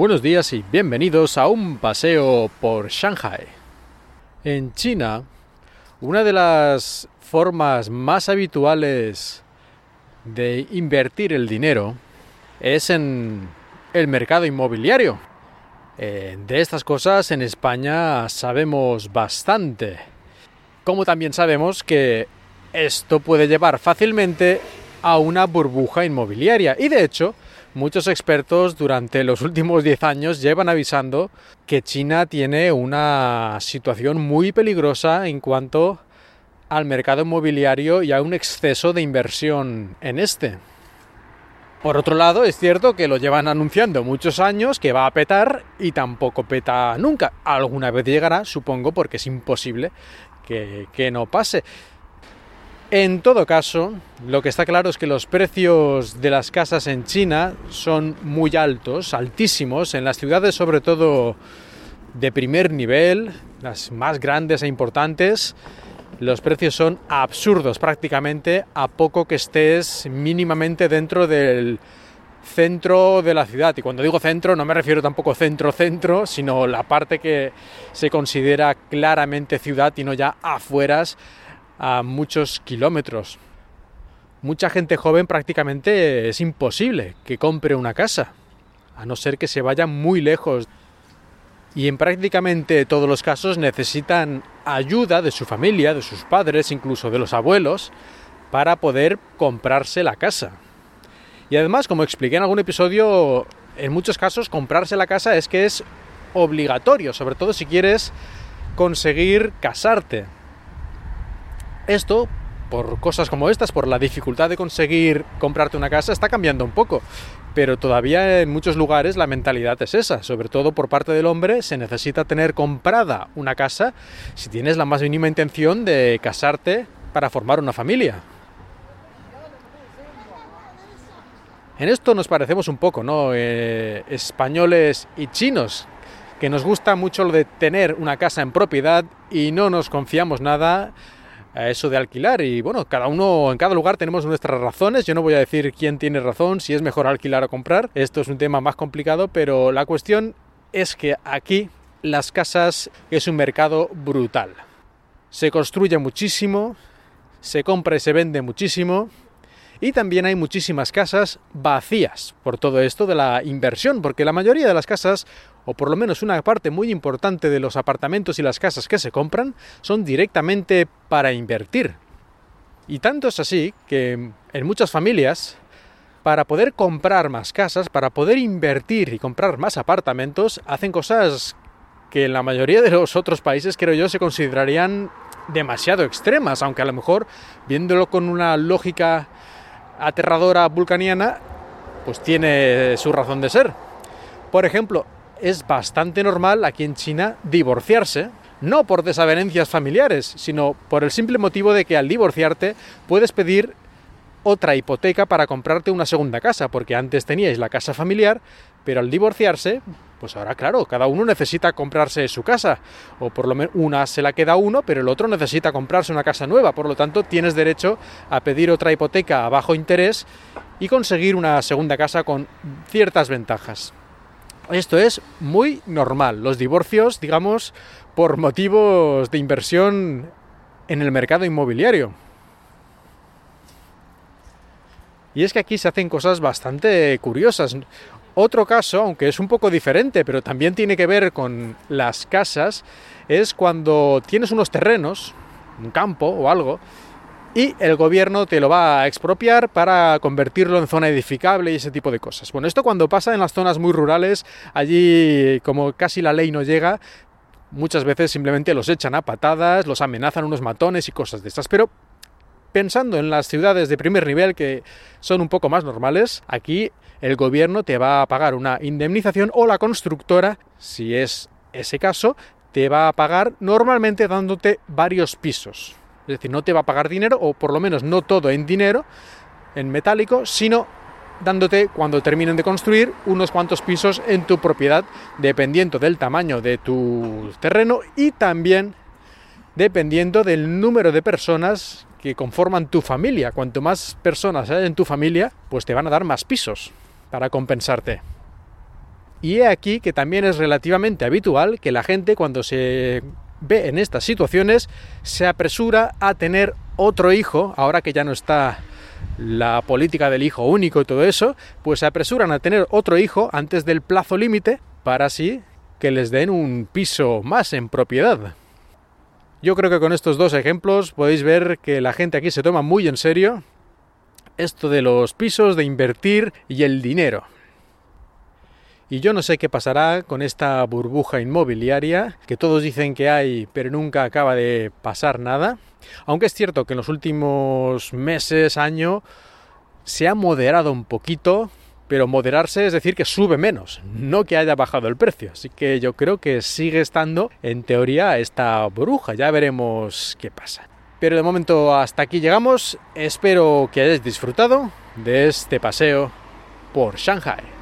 Buenos días y bienvenidos a un paseo por Shanghai. En China, una de las formas más habituales de invertir el dinero es en el mercado inmobiliario. Eh, de estas cosas en España sabemos bastante. Como también sabemos que esto puede llevar fácilmente a una burbuja inmobiliaria. Y de hecho, muchos expertos durante los últimos 10 años llevan avisando que China tiene una situación muy peligrosa en cuanto al mercado inmobiliario y a un exceso de inversión en este. Por otro lado, es cierto que lo llevan anunciando muchos años que va a petar y tampoco peta nunca. Alguna vez llegará, supongo, porque es imposible que, que no pase. En todo caso, lo que está claro es que los precios de las casas en China son muy altos, altísimos, en las ciudades sobre todo de primer nivel, las más grandes e importantes, los precios son absurdos prácticamente a poco que estés mínimamente dentro del centro de la ciudad. Y cuando digo centro no me refiero tampoco centro-centro, sino la parte que se considera claramente ciudad y no ya afueras a muchos kilómetros. Mucha gente joven prácticamente es imposible que compre una casa, a no ser que se vaya muy lejos. Y en prácticamente todos los casos necesitan ayuda de su familia, de sus padres, incluso de los abuelos, para poder comprarse la casa. Y además, como expliqué en algún episodio, en muchos casos comprarse la casa es que es obligatorio, sobre todo si quieres conseguir casarte. Esto, por cosas como estas, por la dificultad de conseguir comprarte una casa, está cambiando un poco. Pero todavía en muchos lugares la mentalidad es esa. Sobre todo por parte del hombre se necesita tener comprada una casa si tienes la más mínima intención de casarte para formar una familia. En esto nos parecemos un poco, ¿no? Eh, españoles y chinos, que nos gusta mucho lo de tener una casa en propiedad y no nos confiamos nada a eso de alquilar. Y bueno, cada uno en cada lugar tenemos nuestras razones, yo no voy a decir quién tiene razón, si es mejor alquilar o comprar, esto es un tema más complicado, pero la cuestión es que aquí las casas es un mercado brutal. Se construye muchísimo, se compra y se vende muchísimo y también hay muchísimas casas vacías por todo esto de la inversión, porque la mayoría de las casas, o por lo menos una parte muy importante de los apartamentos y las casas que se compran, son directamente para invertir. Y tanto es así que en muchas familias, para poder comprar más casas, para poder invertir y comprar más apartamentos, hacen cosas que en la mayoría de los otros países, creo yo, se considerarían demasiado extremas, aunque a lo mejor viéndolo con una lógica aterradora vulcaniana, pues tiene su razón de ser. Por ejemplo, es bastante normal aquí en China divorciarse, no por desavenencias familiares, sino por el simple motivo de que al divorciarte puedes pedir otra hipoteca para comprarte una segunda casa, porque antes teníais la casa familiar, pero al divorciarse, pues ahora claro, cada uno necesita comprarse su casa, o por lo menos una se la queda uno, pero el otro necesita comprarse una casa nueva, por lo tanto tienes derecho a pedir otra hipoteca a bajo interés y conseguir una segunda casa con ciertas ventajas. Esto es muy normal, los divorcios, digamos, por motivos de inversión en el mercado inmobiliario. Y es que aquí se hacen cosas bastante curiosas. Otro caso, aunque es un poco diferente, pero también tiene que ver con las casas, es cuando tienes unos terrenos, un campo o algo, y el gobierno te lo va a expropiar para convertirlo en zona edificable y ese tipo de cosas. Bueno, esto cuando pasa en las zonas muy rurales, allí como casi la ley no llega, muchas veces simplemente los echan a patadas, los amenazan unos matones y cosas de estas, pero pensando en las ciudades de primer nivel que son un poco más normales, aquí el gobierno te va a pagar una indemnización o la constructora, si es ese caso, te va a pagar normalmente dándote varios pisos. Es decir, no te va a pagar dinero, o por lo menos no todo en dinero, en metálico, sino dándote, cuando terminen de construir, unos cuantos pisos en tu propiedad, dependiendo del tamaño de tu terreno y también dependiendo del número de personas que conforman tu familia. Cuanto más personas hay en tu familia, pues te van a dar más pisos para compensarte. Y he aquí que también es relativamente habitual que la gente cuando se ve en estas situaciones se apresura a tener otro hijo, ahora que ya no está la política del hijo único y todo eso, pues se apresuran a tener otro hijo antes del plazo límite para así que les den un piso más en propiedad. Yo creo que con estos dos ejemplos podéis ver que la gente aquí se toma muy en serio esto de los pisos, de invertir y el dinero. Y yo no sé qué pasará con esta burbuja inmobiliaria, que todos dicen que hay, pero nunca acaba de pasar nada. Aunque es cierto que en los últimos meses, año, se ha moderado un poquito, pero moderarse es decir que sube menos, no que haya bajado el precio. Así que yo creo que sigue estando, en teoría, esta bruja. Ya veremos qué pasa. Pero de momento hasta aquí llegamos. Espero que hayáis disfrutado de este paseo por Shanghai.